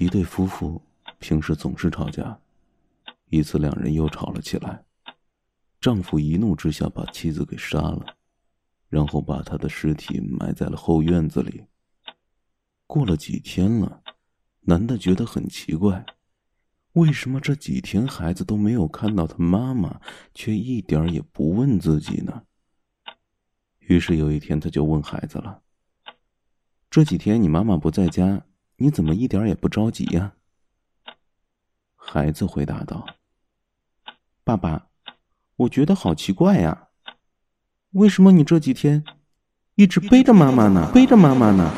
一对夫妇平时总是吵架，一次两人又吵了起来。丈夫一怒之下把妻子给杀了，然后把她的尸体埋在了后院子里。过了几天了，男的觉得很奇怪，为什么这几天孩子都没有看到他妈妈，却一点也不问自己呢？于是有一天，他就问孩子了：“这几天你妈妈不在家，你怎么一点也不着急呀？”孩子回答道：“爸爸。”我觉得好奇怪呀，为什么你这几天一直背着妈妈呢？背着妈妈呢？